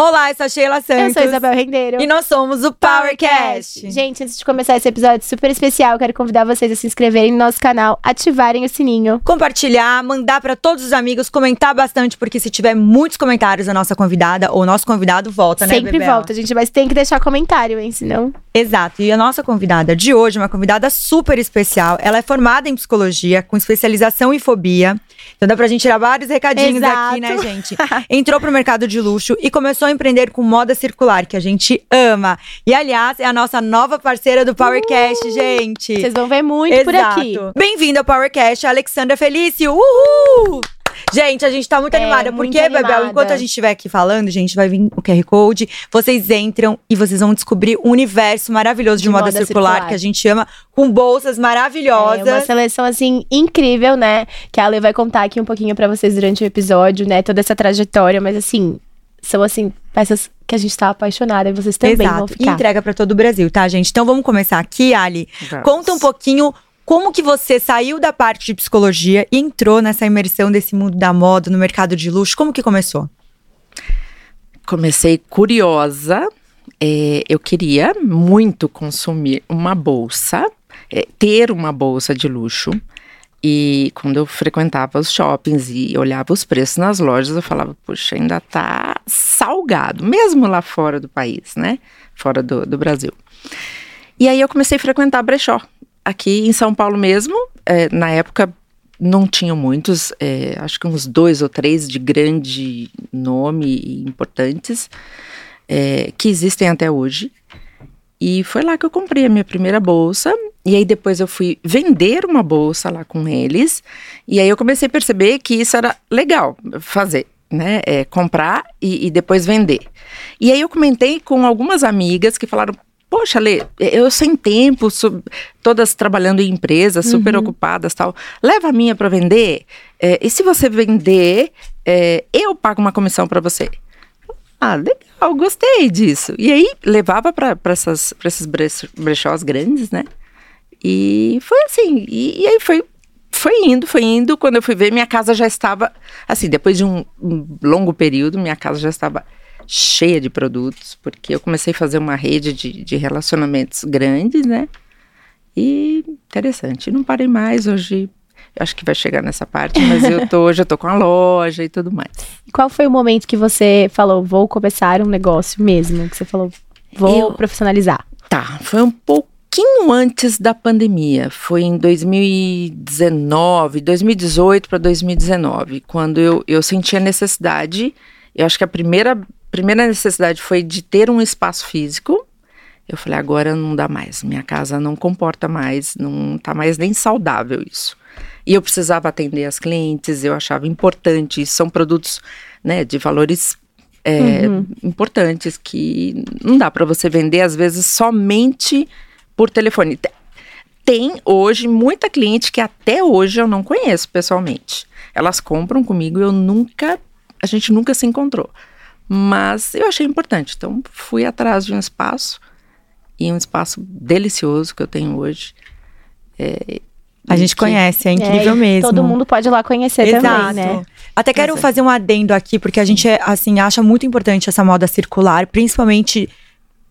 Olá, eu sou a Sheila Santos. Eu sou a Isabel Rendeiro. E nós somos o PowerCast. Gente, antes de começar esse episódio super especial, eu quero convidar vocês a se inscreverem no nosso canal, ativarem o sininho. Compartilhar, mandar para todos os amigos, comentar bastante, porque se tiver muitos comentários, a nossa convidada ou nosso convidado volta, né, Sempre volta, gente, mas tem que deixar comentário, hein, senão... Exato. E a nossa convidada de hoje é uma convidada super especial. Ela é formada em psicologia, com especialização em fobia. Então dá pra gente tirar vários recadinhos Exato. aqui, né, gente? Entrou pro mercado de luxo e começou a empreender com moda circular, que a gente ama. E, aliás, é a nossa nova parceira do PowerCast, gente. Vocês vão ver muito por aqui. Bem-vindo ao PowerCast, Alexandra Felício. Uhul! Gente, a gente tá muito É, animada, muito porque, Bebel, animada. enquanto a gente estiver aqui falando, gente, vai vir o QR Code, vocês entram e vocês vão descobrir um universo maravilhoso de, De moda, moda circular, circular. que a gente ama, com bolsas É maravilhosas. uma seleção, assim, incrível, né? Que a Ale vai contar aqui um pouquinho pra vocês durante o episódio, né? Toda essa trajetória, mas assim, são assim, peças que a gente tá apaixonada e vocês também vão Exato. E ficar. entrega pra todo o Brasil, tá, gente? Então vamos começar aqui, Ali. Vamos. Conta um pouquinho como que você saiu da parte de psicologia e entrou nessa imersão desse mundo da moda, no mercado de luxo. Como que começou? Comecei curiosa. é, eu queria muito consumir uma bolsa, é, ter uma bolsa de luxo. E quando eu frequentava os shoppings e olhava os preços nas lojas, eu falava, puxa, ainda tá salgado, mesmo lá fora do país, né? Fora do, do Brasil. E aí eu comecei a frequentar brechó. Aqui em São Paulo mesmo, é, na época não tinham muitos, é, acho que uns dois ou três de grande nome e importantes, é, que existem até hoje. E foi lá que eu comprei a minha primeira bolsa. E aí depois eu fui vender uma bolsa lá com eles. E aí eu comecei a perceber que isso era legal fazer, né? É, comprar e, e depois vender. E aí eu comentei com algumas amigas que falaram. Poxa, Lê, eu sem tempo, todas trabalhando em empresas, super ocupadas tal. Leva a minha para vender. é, e se você vender, é, eu pago uma comissão para você. Ah, legal, gostei disso. E aí levava para esses brech- brechós grandes, né? E foi assim. E, e aí foi, foi indo, foi indo. Quando eu fui ver, minha casa já estava. Assim, depois de um, um longo período, minha casa já estava cheia de produtos, porque eu comecei a fazer uma rede de, de relacionamentos grandes, né? E interessante. Não parei mais hoje. eu Acho que vai chegar nessa parte, mas eu tô, hoje eu tô com a loja e tudo mais. E Qual foi o momento que você falou, vou começar um negócio mesmo? Que você falou, vou Eu- profissionalizar. Tá, foi um pouquinho antes da pandemia. Foi em 2019, 2018 para 2019, quando eu, eu senti a necessidade. Eu acho que a primeira, primeira necessidade foi de ter um espaço físico. Eu falei, agora não dá mais, minha casa não comporta mais, não tá mais nem saudável isso. E eu precisava atender as clientes, eu achava importante, são produtos né, de valores é, importantes que não dá para você vender às vezes somente por telefone. Te- Tem hoje muita cliente que até hoje eu não conheço pessoalmente. Elas compram comigo e eu nunca, a gente nunca se encontrou. Mas eu achei importante, então fui atrás de um espaço e um espaço delicioso que eu tenho hoje. É, A gente que- conhece, é incrível É, mesmo. Todo mundo pode ir lá conhecer Exato. também, né? Até quero Exato. fazer um adendo aqui, porque a gente, é, assim, acha muito importante essa moda circular, principalmente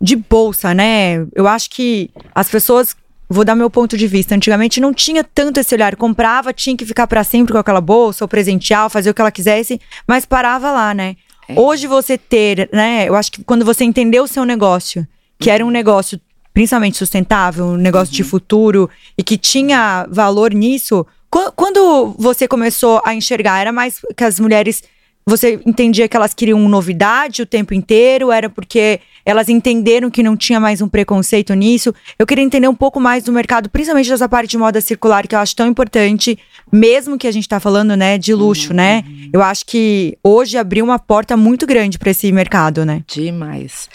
de bolsa, né? Eu acho que as pessoas, vou dar meu ponto de vista, antigamente não tinha tanto esse olhar. Comprava, tinha que ficar pra sempre com aquela bolsa, ou presentear, ou fazer o que ela quisesse, mas parava lá, né? É. Hoje você ter, né? Eu acho que quando você entendeu o seu negócio, que era um negócio principalmente sustentável, um negócio de futuro e que tinha valor nisso, Qu- quando você começou a enxergar, era mais que as mulheres. Você entendia que elas queriam novidade o tempo inteiro? Era porque elas entenderam que não tinha mais um preconceito nisso? Eu queria entender um pouco mais do mercado, principalmente dessa parte de moda circular, que eu acho tão importante, mesmo que a gente tá falando, né, de luxo, né? Eu acho que hoje abriu uma porta muito grande para esse mercado, né? Demais.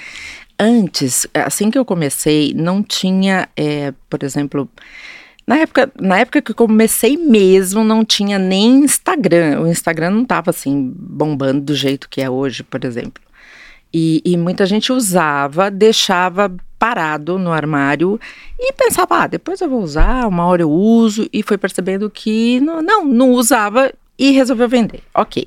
Antes, assim que eu comecei, não tinha, é, por exemplo, na época, na época que eu comecei mesmo, não tinha nem Instagram. O Instagram não estava assim bombando do jeito que é hoje, por exemplo. E, e muita gente usava, deixava parado no armário e pensava, ah, depois eu vou usar, uma hora eu uso, e foi percebendo que não, não, não usava e resolveu vender. Ok.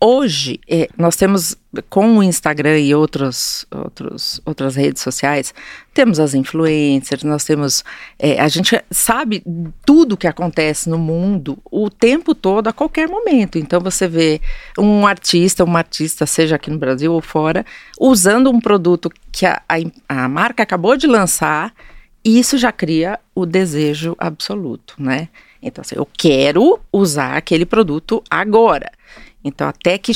Hoje, é, nós temos, com o Instagram e outros, outros, outras redes sociais, temos as influencers, nós temos. É, a gente sabe tudo que acontece no mundo o tempo todo, a qualquer momento. Então, você vê um artista, uma artista, seja aqui no Brasil ou fora, usando um produto que a, a, a marca acabou de lançar, e isso já cria o desejo absoluto, né? Então, assim, eu quero usar aquele produto agora. Então, até que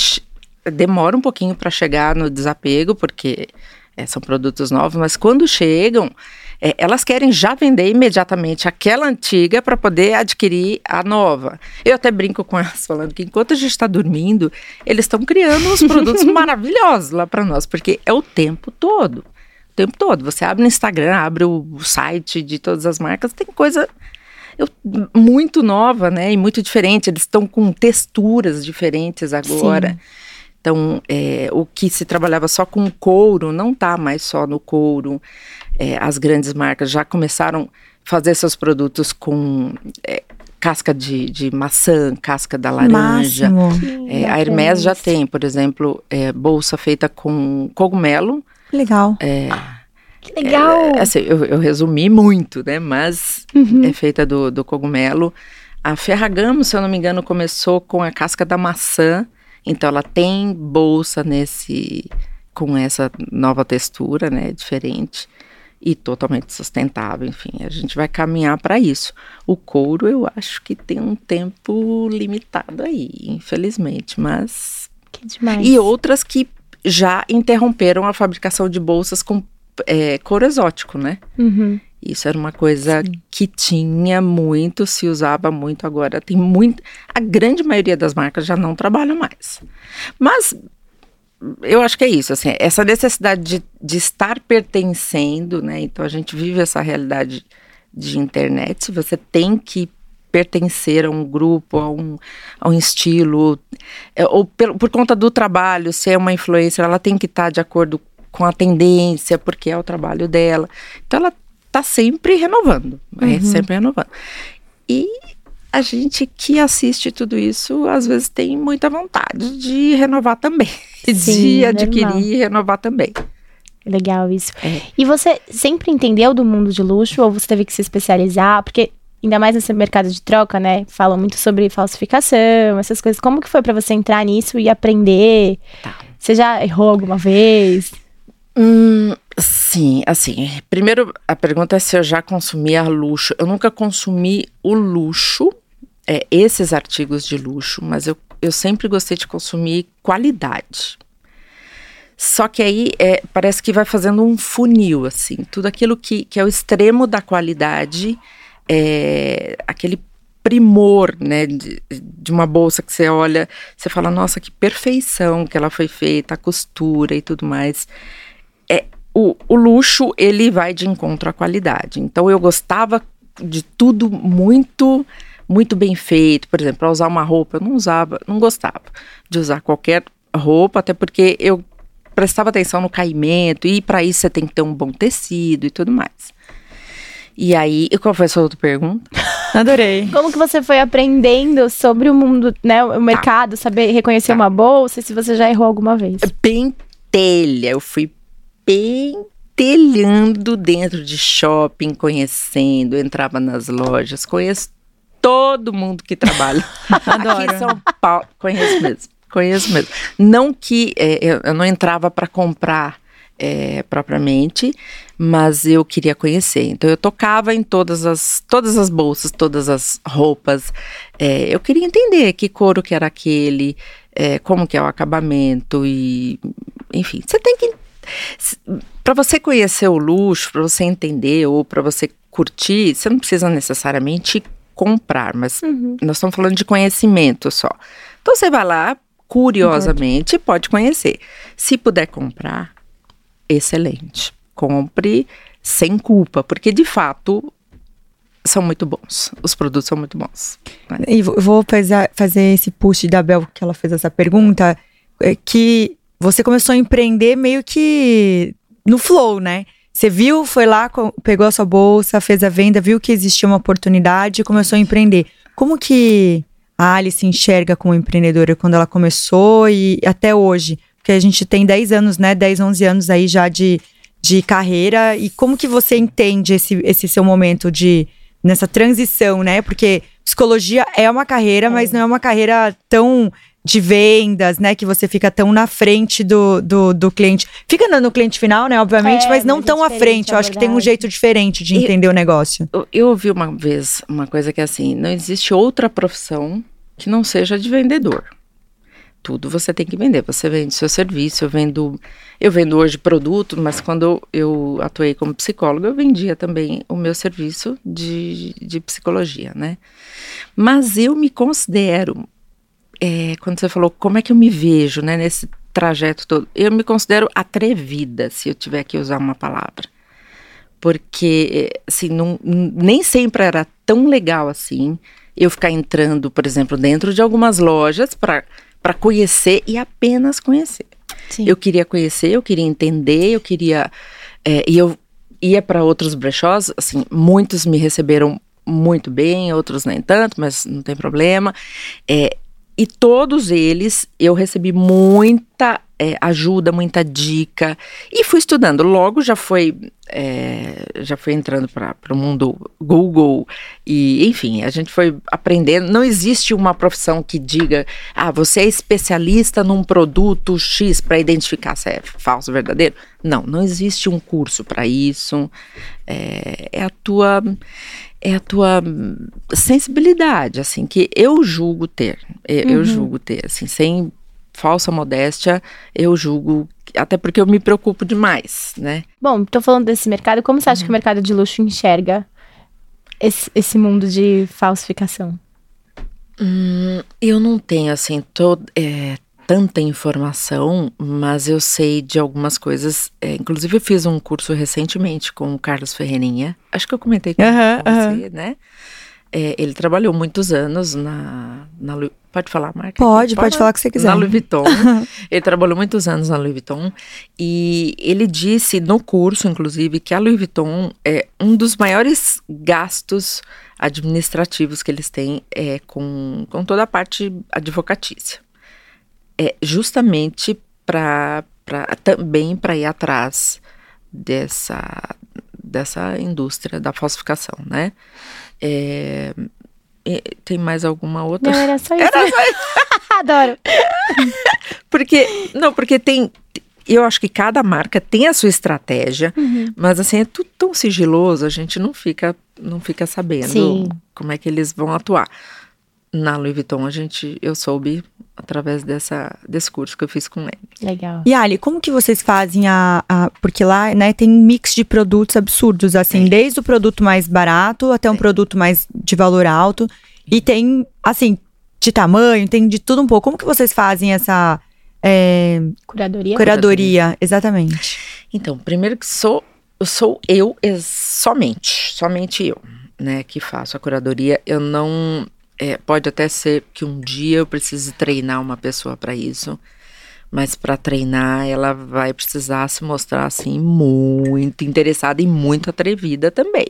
demora um pouquinho para chegar no desapego, porque é, são produtos novos, mas quando chegam, é, elas querem já vender imediatamente aquela antiga para poder adquirir a nova. Eu até brinco com elas falando que enquanto a gente está dormindo, eles estão criando uns produtos maravilhosos lá para nós, porque é o tempo todo. O tempo todo. Você abre no Instagram, abre o site de todas as marcas, tem coisa eu, muito nova, né? E muito diferente. Eles estão com texturas diferentes agora. Sim. Então, é, o que se trabalhava só com couro não está mais só no couro. É, as grandes marcas já começaram a fazer seus produtos com é, casca de, de, maçã, casca da laranja. É, a Hermès já tem, por exemplo, é, bolsa feita com cogumelo. Legal. É, que legal! É, assim, eu, eu, resumi muito, né? Mas uhum. é feita do, do cogumelo. A Ferragamo, se eu não me engano, começou com a casca da maçã. Então ela tem bolsa nesse com essa nova textura, né, diferente e totalmente sustentável, enfim, a gente vai caminhar para isso. O couro eu acho que tem um tempo limitado aí, infelizmente, mas que demais. E outras que já interromperam a fabricação de bolsas com é, couro exótico, né? Uhum. Isso era uma coisa Sim. que tinha muito, se usava muito agora. Tem muito. A grande maioria das marcas já não trabalham mais. Mas eu acho que é isso, assim, essa necessidade de, de estar pertencendo, né? Então a gente vive essa realidade de internet, você tem que pertencer a um grupo, a um, a um estilo, é, ou por, por conta do trabalho, se é uma influencer, ela tem que estar de acordo com a tendência, porque é o trabalho dela. Então ela está sempre renovando, é uhum. sempre renovando. E a gente que assiste tudo isso, às vezes tem muita vontade de renovar também. Sim, de adquirir e renovar também. Legal isso. É. E você sempre entendeu do mundo de luxo ou você teve que se especializar? Porque ainda mais nesse mercado de troca, né? Falam muito sobre falsificação, essas coisas. Como que foi para você entrar nisso e aprender? Tá. Você já errou alguma vez? Hum, sim, assim, primeiro a pergunta é se eu já consumia luxo. Eu nunca consumi o luxo, é, esses artigos de luxo, mas eu, eu sempre gostei de consumir qualidade. Só que aí é, parece que vai fazendo um funil, assim, tudo aquilo que, que é o extremo da qualidade, é, aquele primor, né, de, de, uma bolsa que você olha, você fala, nossa, que perfeição que ela foi feita, a costura e tudo mais o, o luxo, ele vai de encontro à qualidade. Então, eu gostava de tudo muito muito bem feito, por exemplo, para usar uma roupa, eu não usava, não gostava de usar qualquer roupa, até porque eu prestava atenção no caimento e para isso você tem que ter um bom tecido e tudo mais. E aí, e qual foi a sua outra pergunta? Adorei. Como que você foi aprendendo sobre o mundo, né, o mercado, tá. saber reconhecer tá. uma bolsa, se você já errou alguma vez? Pentelha, eu fui pentelhando dentro de shopping, conhecendo, entrava nas lojas, conheço todo mundo que trabalha aqui em São Paulo, conheço mesmo, conheço mesmo. Não que é, eu, eu, não entrava para comprar é, propriamente, mas eu queria conhecer. Então eu tocava em todas as, todas as bolsas, todas as roupas. É, eu queria entender que couro que era aquele, é, como que é o acabamento e, enfim, você tem que para você conhecer o luxo, para você entender ou para você curtir, você não precisa necessariamente comprar, mas uhum. nós estamos falando de conhecimento só. Então você vai lá, curiosamente, uhum. pode conhecer. Se puder comprar, excelente. Compre sem culpa, porque de fato são muito bons. Os produtos são muito bons. Né? E vou fazer, fazer esse push da Bel, que ela fez essa pergunta, é que você começou a empreender meio que no flow, né? Você viu, foi lá, pegou a sua bolsa, fez a venda, viu que existia uma oportunidade e começou a empreender. Como que a Alice enxerga como empreendedora quando ela começou e até hoje? Porque a gente tem 10 anos, né? 10, 11 anos aí já de, de carreira. E como que você entende esse, esse seu momento de nessa transição, né? Porque psicologia é uma carreira, é. mas não é uma carreira tão de vendas, né? Que você fica tão na frente do, do, do cliente. Fica no, no cliente final, né? Obviamente, é, mas não mas é tão à frente. Eu acho que tem um jeito diferente de entender o negócio. Eu, eu ouvi uma vez uma coisa que é assim: não existe outra profissão que não seja de vendedor. Tudo você tem que vender. Você vende seu serviço, eu vendo. Eu vendo hoje produto, mas quando eu atuei como psicóloga, eu vendia também o meu serviço de, de psicologia, né? Mas eu me considero é, quando você falou como é que eu me vejo né, nesse trajeto todo, eu me considero atrevida, se eu tiver que usar uma palavra. Porque, assim, não, nem sempre era tão legal assim eu ficar entrando, por exemplo, dentro de algumas lojas para conhecer e apenas conhecer. Sim. Eu queria conhecer, eu queria entender, eu queria. É, e eu ia para outros brechós, assim, muitos me receberam muito bem, outros nem tanto, mas não tem problema. É, e todos eles eu recebi muita é, ajuda, muita dica e fui estudando. Logo já foi é, já foi entrando para o mundo Google e enfim a gente foi aprendendo. Não existe uma profissão que diga ah você é especialista num produto X para identificar se é falso ou verdadeiro. Não, não existe um curso para isso. É, é a tua é a tua sensibilidade, assim, que eu julgo ter. Eu, uhum. eu julgo ter, assim, sem falsa modéstia, eu julgo, até porque eu me preocupo demais, né? Bom, tô falando desse mercado, como você acha uhum. que o mercado de luxo enxerga esse, esse mundo de falsificação? Hum, eu não tenho, assim, todo, é, tanta informação, mas eu sei de algumas coisas. É, inclusive, eu fiz um curso recentemente com o Carlos Ferreirinha. Acho que eu comentei com, você, né? É, ele trabalhou muitos anos na, na pode falar marca? Pode, pode, pode falar o que você quiser. Na Louis Vuitton. ele trabalhou muitos anos na Louis Vuitton e ele disse no curso, inclusive, que a Louis Vuitton é um dos maiores gastos administrativos que eles têm é com, com toda a parte advocatícia é justamente para também para ir atrás dessa dessa indústria da falsificação, né? É, tem mais alguma outra? Não, era só isso. Era só isso. Adoro. porque não, porque tem eu acho que cada marca tem a sua estratégia, uhum. mas assim é tudo tão sigiloso, a gente não fica não fica sabendo Sim. como é que eles vão atuar. Na Louis Vuitton a gente eu soube através dessa, desse curso que eu fiz com ele. Legal. E Ali, como que vocês fazem a, a porque lá, né, tem mix de produtos absurdos, assim, é. desde o produto mais barato até um é. produto mais de valor alto e tem, assim, de tamanho, tem de tudo um pouco. Como que vocês fazem essa é, curadoria? Curadoria, exatamente. Então, primeiro que sou sou eu somente, somente eu, né, que faço a curadoria. Eu não é, pode até ser que um dia eu precise treinar uma pessoa para isso, mas para treinar ela vai precisar se mostrar assim muito interessada e muito atrevida também,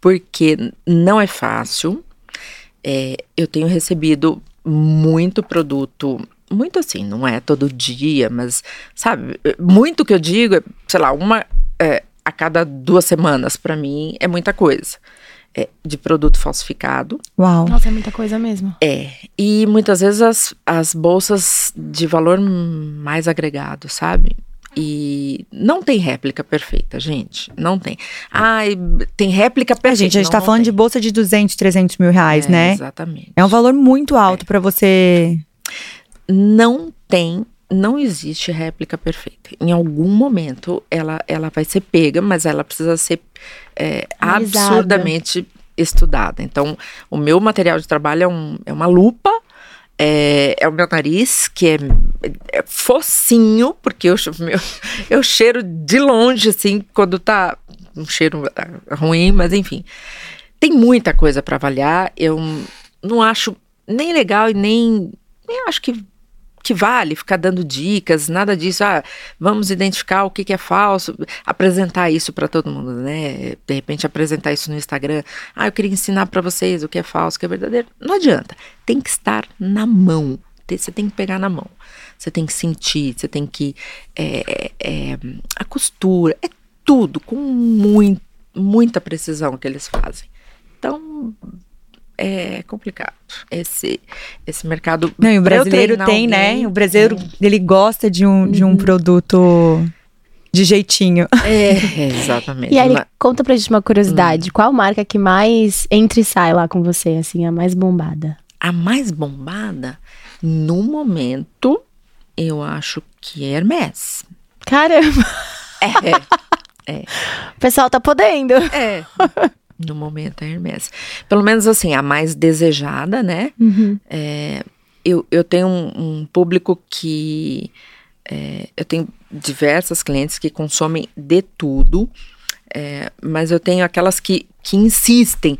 porque não é fácil. É, eu tenho recebido muito produto, muito assim, não é todo dia, mas sabe, muito que eu digo, sei lá, uma é, a cada duas semanas para mim é muita coisa é, de produto falsificado. Uau. Nossa, é muita coisa mesmo. É. E muitas vezes as, as bolsas de valor mais agregado, sabe? E não tem réplica perfeita, gente. Não tem. Ai, tem réplica perfeita. Gente, a gente não, tá falando tem. de bolsa de 200, 300 mil reais, é, né? Exatamente. É um valor muito alto é. para você. Não tem não existe réplica perfeita. Em algum momento ela, ela vai ser pega, mas ela precisa ser é, absurdamente estudada. Então, o meu material de trabalho é, um, é uma lupa, é, é, o meu nariz, que é, é focinho, porque eu, meu, eu cheiro de longe, assim, quando tá um cheiro ruim, mas enfim. Tem muita coisa para avaliar. Eu não acho nem legal e nem, nem acho que que vale ficar dando dicas, nada disso. Ah, vamos identificar o que, que é falso, apresentar isso para todo mundo, né? De repente apresentar isso no Instagram. Ah, eu queria ensinar para vocês o que é falso, o que é verdadeiro. Não adianta. Tem que estar na mão. Você tem que pegar na mão. Você tem que sentir, você tem que. É, é, a costura, é tudo com muito, muita precisão que eles fazem. Então, é complicado. Esse, esse mercado. Não, e o brasileiro tem, né? alguém, né? O brasileiro, é. ele gosta de um, de um uhum. produto de jeitinho. É, exatamente. E aí, conta pra gente uma curiosidade. Hum. Qual marca que mais entra e sai lá com você, assim, a mais bombada? A mais bombada, no momento, eu acho que é Hermès. Caramba! É. é. O pessoal tá podendo. É. No momento, a Hermès. Pelo menos assim, a mais desejada, né? Uhum. É, eu, eu tenho um, um público que. É, eu tenho diversas clientes que consomem de tudo, é, mas eu tenho aquelas que, que insistem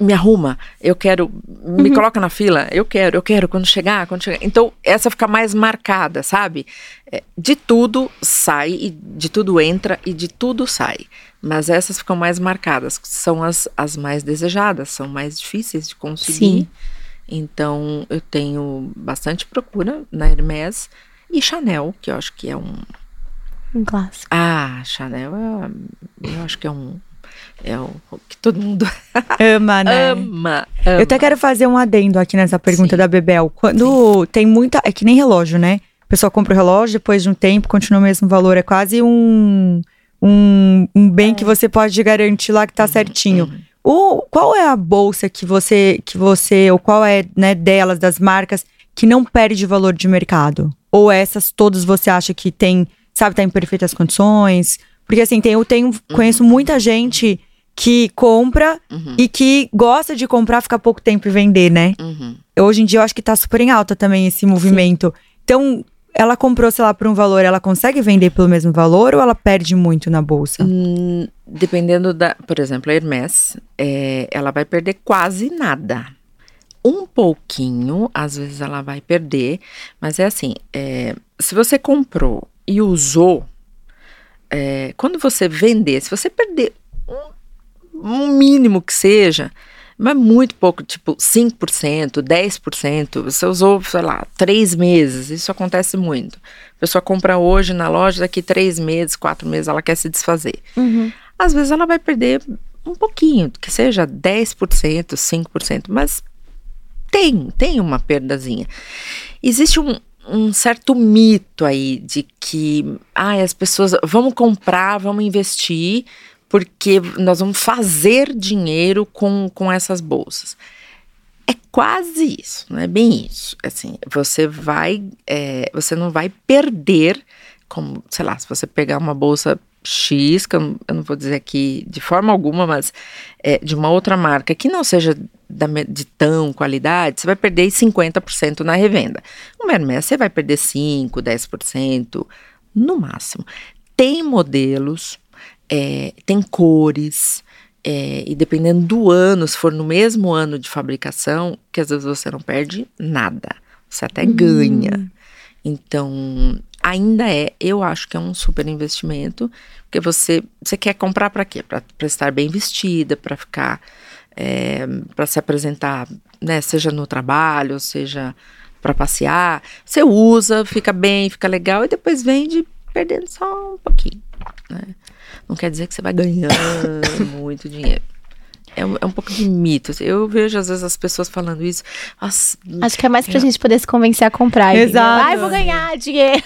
me arruma, eu quero, me uhum. coloca na fila, eu quero, eu quero, quando chegar, quando chegar. Então, essa fica mais marcada, sabe? É, de tudo sai, e de tudo entra e de tudo sai. Mas essas ficam mais marcadas, são as, as mais desejadas, são mais difíceis de conseguir. Sim. Então, eu tenho bastante procura na Hermès e Chanel, que eu acho que é um. Um clássico. Ah, Chanel, é, eu acho que é um é o que todo mundo ama, né? ama, ama. Eu até quero fazer um adendo aqui nessa pergunta Sim. da Bebel. Quando Sim. tem muita. É que nem relógio, né? A pessoa compra o relógio, depois de um tempo continua o mesmo valor. É quase um, um, um bem é. que você pode garantir lá que tá uhum, certinho. Uhum. O, qual é a bolsa que você, que você, ou qual é né, delas, das marcas, que não perde valor de mercado? Ou essas todas você acha que tem, sabe, tá em perfeitas condições? Porque assim, tem, eu tenho, uhum. conheço muita gente que compra uhum. e que gosta de comprar, ficar pouco tempo e vender, né? Uhum. Hoje em dia eu acho que tá super em alta também esse movimento. Sim. Então, ela comprou, sei lá, por um valor, ela consegue vender pelo mesmo valor ou ela perde muito na bolsa? Hum, dependendo da. Por exemplo, a Hermès, é, ela vai perder quase nada. Um pouquinho, às vezes ela vai perder, mas é assim: é, se você comprou e usou é, quando você vender, se você perder um, um mínimo que seja, mas muito pouco, tipo 5%, 10%, você usou, sei lá, três meses, isso acontece muito. A pessoa compra hoje na loja, daqui três meses, quatro meses, ela quer se desfazer. Uhum. Às vezes ela vai perder um pouquinho, que seja 10%, 5%, mas tem, tem uma perdazinha. Existe um, um certo mito aí de que ah, as pessoas vamos comprar, vamos investir, porque nós vamos fazer dinheiro com, com essas bolsas. É quase isso, não é bem isso. Assim, você vai, é, você não vai perder, como, sei lá, se você pegar uma bolsa X, que eu não, vou dizer aqui de forma alguma, mas é, de uma outra marca que não seja da, de tão qualidade, você vai perder 50% na revenda. Uma Hermès você vai perder 5%, 10% no máximo. Tem modelos, é, tem cores, é, e dependendo do ano, se for no mesmo ano de fabricação, que às vezes você não perde nada, você até hum. ganha. Então, ainda é, eu acho que é um super investimento, porque você, você quer comprar para quê? Para estar bem vestida, para ficar, é, para se apresentar, né, seja no trabalho, seja para passear. Você usa, fica bem, fica legal e depois vende perdendo só um pouquinho. Né? Não quer dizer que você vai ganhando muito dinheiro. É um, é um, pouco de mito. Eu vejo, às vezes, as pessoas falando isso. Nossa, Acho que é mais pra é. gente poder se convencer a comprar. Exato. Ai, vou ganhar dinheiro.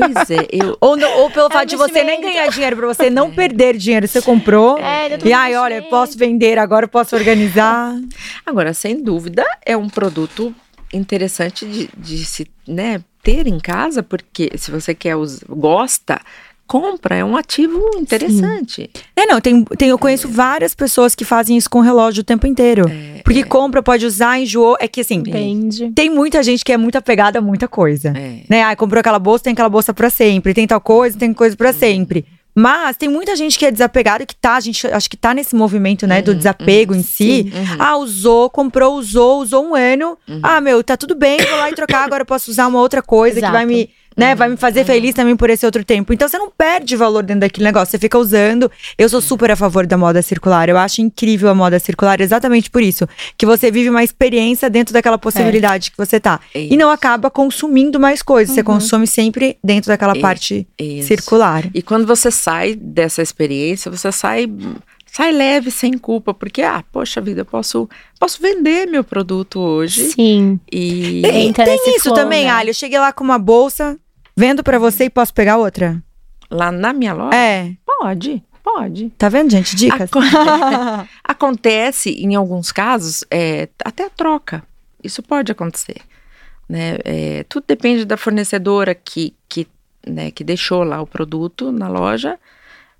Pois é, eu. ou, ou pelo é fato de você nem ganhar dinheiro, pra você não é. perder dinheiro. Você comprou. É, e aí, olha, posso vender agora, posso organizar. Agora, sem dúvida, é um produto interessante de, de se né, ter em casa, porque se você quer gosta, compra, é um ativo interessante. Sim. É, não, tem, tem, eu conheço é. várias pessoas que fazem isso com relógio o tempo inteiro. É, porque é. compra, pode usar, enjoou. É que assim, Depende. tem muita gente que é muito apegada a muita coisa. É. Né? Ah, comprou aquela bolsa, tem aquela bolsa para sempre. Tem tal coisa, tem coisa para sempre. Mas tem muita gente que é desapegada que tá, a gente acho que tá nesse movimento, né, do Uhum, desapego uhum, em si. sim, uhum. Ah, usou, comprou, usou, usou um ano. Uhum. Ah, meu, tá tudo bem, vou lá e trocar, agora eu posso usar uma outra coisa que vai Exato. me, né, Uhum, vai me fazer feliz também por esse outro tempo. Então você não perde valor dentro daquele negócio, você fica usando. Eu sou super a favor da moda circular. Eu acho incrível a moda circular exatamente por isso, que você vive uma experiência dentro daquela possibilidade que você tá. É E não acaba consumindo mais coisas, você consome sempre dentro daquela É, parte Isso. circular. E quando você sai dessa experiência, você sai sai leve, sem culpa, porque ah, poxa vida, eu posso posso vender meu produto hoje Sim. e Entra tem nesse isso flow, também, né? Ali. Eu cheguei lá com uma bolsa, vendo pra você e posso pegar outra? lá na minha loja É. pode, pode. Tá vendo, gente? Dicas. Acon- Acontece, em alguns casos, é, até a troca. Isso pode acontecer. Né? É, tudo depende da fornecedora que, que, né, que deixou lá o produto na loja.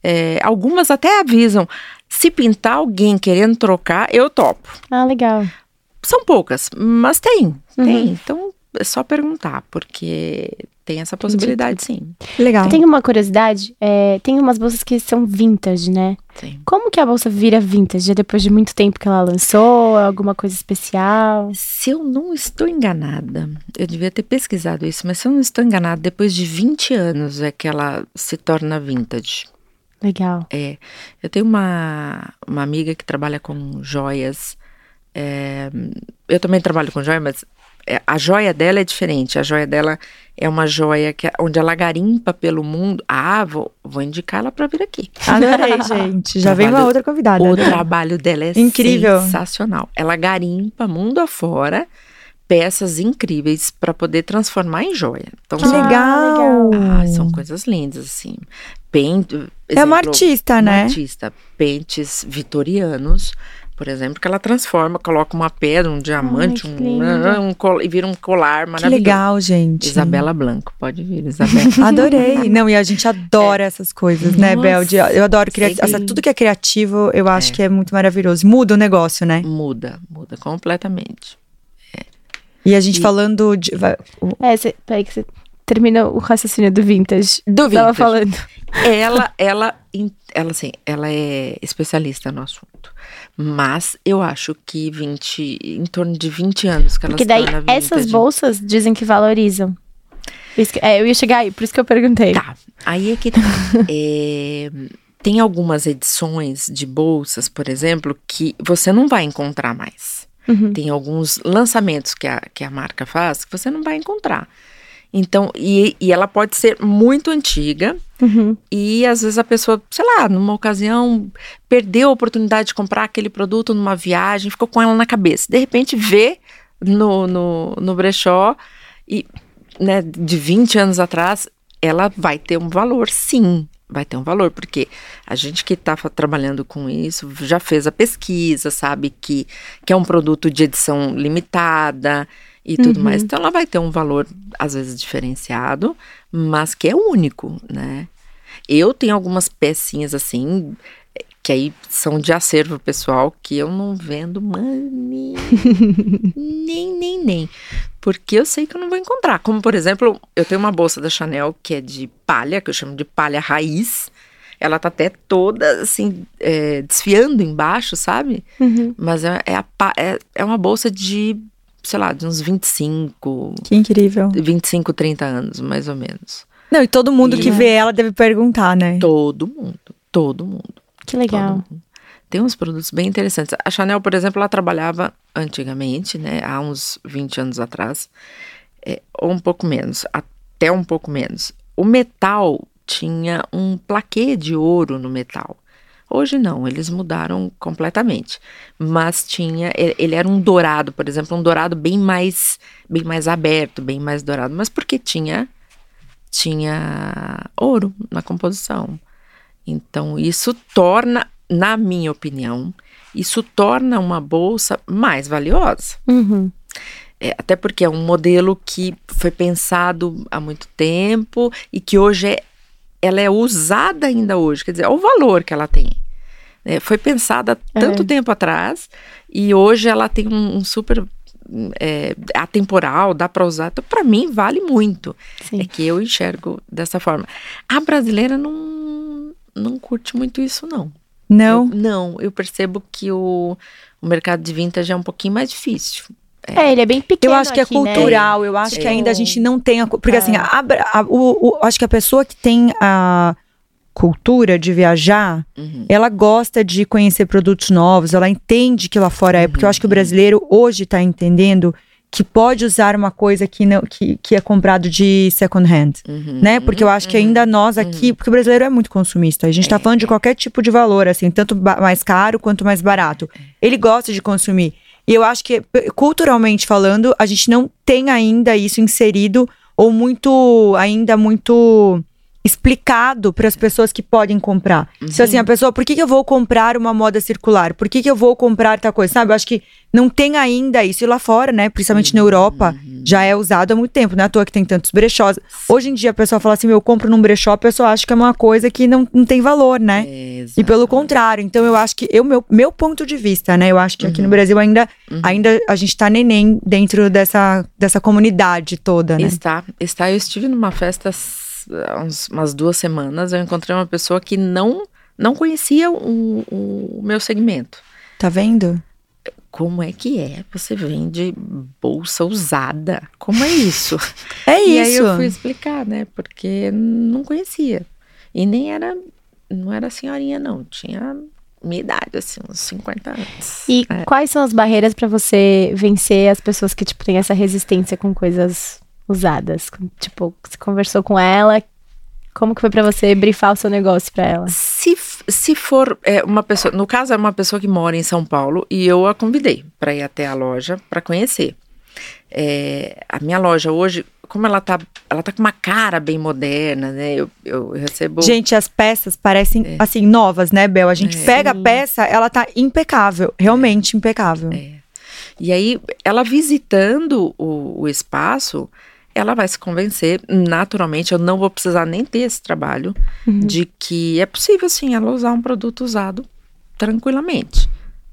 É, algumas até avisam. Se pintar alguém querendo trocar, eu topo. Ah, legal. São poucas, mas tem, Uhum. tem. Então é só perguntar, porque tem essa possibilidade, sim. Legal. Eu tenho uma curiosidade. é, tem umas bolsas que são vintage, né? Sim. Como que a bolsa vira vintage? É depois de muito tempo que ela lançou? É Alguma coisa especial? Se eu não estou enganada, eu devia ter pesquisado isso, mas se eu não estou enganada, depois de 20 anos é que ela se torna vintage. Legal. É, eu tenho uma, uma amiga que trabalha com joias. é, eu também trabalho com joia, mas é, a joia dela é diferente. A joia dela é uma joia que, onde ela garimpa pelo mundo. Ah, vou, vou indicar ela para vir aqui. Adorei, gente. Já vem uma outra convidada. O Adorei. trabalho dela é Incrível. sensacional. Ela garimpa mundo afora peças incríveis para poder transformar em joia. Então, Que são- legal. Ah, são coisas lindas, assim. Pente, É uma exemplo, artista, uma né? artista. Pentes vitorianos, por exemplo, que ela transforma, coloca uma pedra, um diamante, que um, um col- e vira um colar Que maravilhoso. legal, gente. Isabela Blanco, pode vir, Isabela. Adorei. Não, e a gente adora essas coisas, né, Nossa, Bel? De- Eu adoro cria- sim. essa- tudo que é criativo, eu acho É. que é muito maravilhoso. Muda o negócio, né? muda, muda completamente. E a gente E- falando de. É, cê, peraí que você terminou o raciocínio do vintage. Do Tava vintage. falando. Ela, ela, ela, assim, ela é especialista no assunto. Mas eu acho que 20, em torno de 20 anos que ela Porque daí essas bolsas dizem que valorizam. Que- é, eu ia chegar aí, por isso que eu perguntei. Tá, aí é que tá. É, tem algumas edições de bolsas, por exemplo, que você não vai encontrar mais. Uhum. Tem alguns lançamentos que a, que a marca faz que você não vai encontrar. Então, e, e ela pode ser muito antiga, Uhum. E às vezes a pessoa, sei lá, numa ocasião, perdeu a oportunidade de comprar aquele produto numa viagem, ficou com ela na cabeça. De repente vê no, no, no brechó e, né, de 20 anos atrás, ela vai ter um valor, sim. Vai ter um valor, porque a gente que está trabalhando com isso já fez a pesquisa, sabe que, que é um produto de edição limitada e tudo Uhum. mais. Então ela vai ter um valor, às vezes, diferenciado, mas que é único, né? Eu tenho algumas pecinhas assim, que aí são de acervo pessoal, que eu não vendo money, nem, nem, nem. Porque eu sei que eu não vou encontrar. Como, por exemplo, eu tenho uma bolsa da Chanel que é de palha, que eu chamo de palha raiz. Ela tá até toda, assim, é, desfiando embaixo, sabe? Uhum. Mas é, é, a é, é uma bolsa de, sei lá, de uns 25, Que incrível. 25, 30 anos, mais ou menos. Não, e todo mundo que E- vê ela deve perguntar, né? Todo mundo, todo mundo. Que legal. mundo. Tem uns produtos bem interessantes. A Chanel, por exemplo, ela trabalhava antigamente, né, há uns 20 anos atrás, é, ou um pouco menos, até um pouco menos. O metal tinha um plaquê de ouro no metal. Hoje não, eles mudaram completamente. Mas tinha, ele era um dourado, por exemplo, um dourado bem mais, bem mais aberto, bem mais dourado, mas porque tinha tinha ouro na composição. Então, isso torna, na minha opinião, isso torna uma bolsa mais valiosa. Uhum. É, até porque é um modelo que foi pensado há muito tempo e que hoje é, ela é usada ainda hoje. Quer dizer, é o valor que ela tem. né? foi pensada tanto É. tempo atrás e hoje ela tem um, um super é, atemporal, dá para usar. Então, para mim, vale muito. Sim. É que eu enxergo dessa forma. A brasileira não, não curte muito isso, não. Não? Eu, não, eu percebo que o, o mercado de vintage é um pouquinho mais difícil. É, ele é bem pequeno. Eu acho que é aqui, né? cultural, eu acho que ainda a gente não tem a. Porque É. assim, a, a- o, o- acho que a pessoa que tem a cultura de viajar, Uhum. ela gosta de conhecer produtos novos, ela entende que lá fora é. Porque eu acho que o brasileiro hoje tá entendendo que pode usar uma coisa que, não, que, que é comprado de second hand. Uhum. Né? Porque eu acho que ainda nós aqui, porque o brasileiro é muito consumista, a gente tá falando de qualquer tipo de valor, assim, tanto mais caro quanto mais barato. Ele gosta de consumir. E eu acho que, culturalmente falando, a gente não tem ainda isso inserido ou muito, ainda muito explicado para as pessoas que podem comprar. Se assim, a pessoa, por que, que eu vou comprar uma moda circular? Por que, que eu vou comprar tal coisa? Sabe? Eu acho que não tem ainda isso. E lá fora, né? Principalmente na Europa, já é usado há muito tempo. Não é à toa que tem tantos brechós. Hoje em dia, a pessoa fala assim, eu compro num brechó, a pessoa acha que é uma coisa que não, não tem valor, né? É, E pelo contrário, então eu acho que eu meu, meu ponto de vista, né? Eu acho que aqui no Brasil ainda, ainda a gente tá neném dentro dessa, dessa comunidade toda, né? Está, está. Eu estive numa festa há uns- umas duas semanas. Eu encontrei uma pessoa que não não conhecia o, o meu segmento. Tá vendo? Como é que é? Você vende bolsa usada? Como é isso? É E aí isso. eu fui explicar, né? Porque não conhecia. E nem era, não era senhorinha, não. Tinha minha idade, assim, uns 50 anos. E É. quais são as barreiras pra você vencer as pessoas que, tipo, têm essa resistência com coisas usadas? Tipo, você conversou com ela, como que foi pra você brifar o seu negócio pra ela? Se, se for é, uma pessoa, no caso é uma pessoa que mora em São Paulo e eu a convidei para ir até a loja para conhecer. É, a minha loja hoje, como ela tá, ela tá com uma cara bem moderna, né? Eu, eu recebo Gente, as peças parecem, É. assim, novas, né, Bel? A gente pega a peça, ela tá impecável. Realmente impecável. É. E aí, ela visitando o, o espaço, ela vai se convencer, naturalmente, eu não vou precisar nem ter esse trabalho, de que é possível, sim, ela usar um produto usado tranquilamente.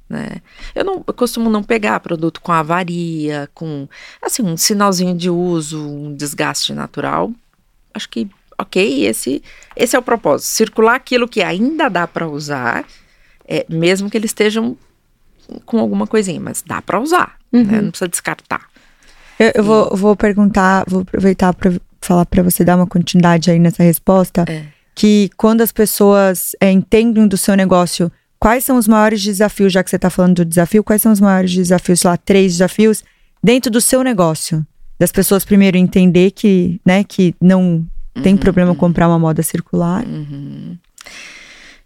Né? Eu, não, eu costumo não pegar produto com avaria, com assim, um sinalzinho de uso, um desgaste natural. Acho que, ok, esse, esse é o propósito. Circular aquilo que ainda dá para usar, é, mesmo que eles estejam com alguma coisinha, mas dá para usar, né? Não precisa descartar. Eu, eu vou, vou perguntar, vou aproveitar para falar para você dar uma continuidade aí nessa resposta. É. Que quando as pessoas é, entendem do seu negócio, quais são os maiores desafios, já que você está falando do desafio, quais são os maiores desafios, sei lá, três desafios dentro do seu negócio? Das pessoas primeiro entender que, né, que não tem problema comprar uma moda circular.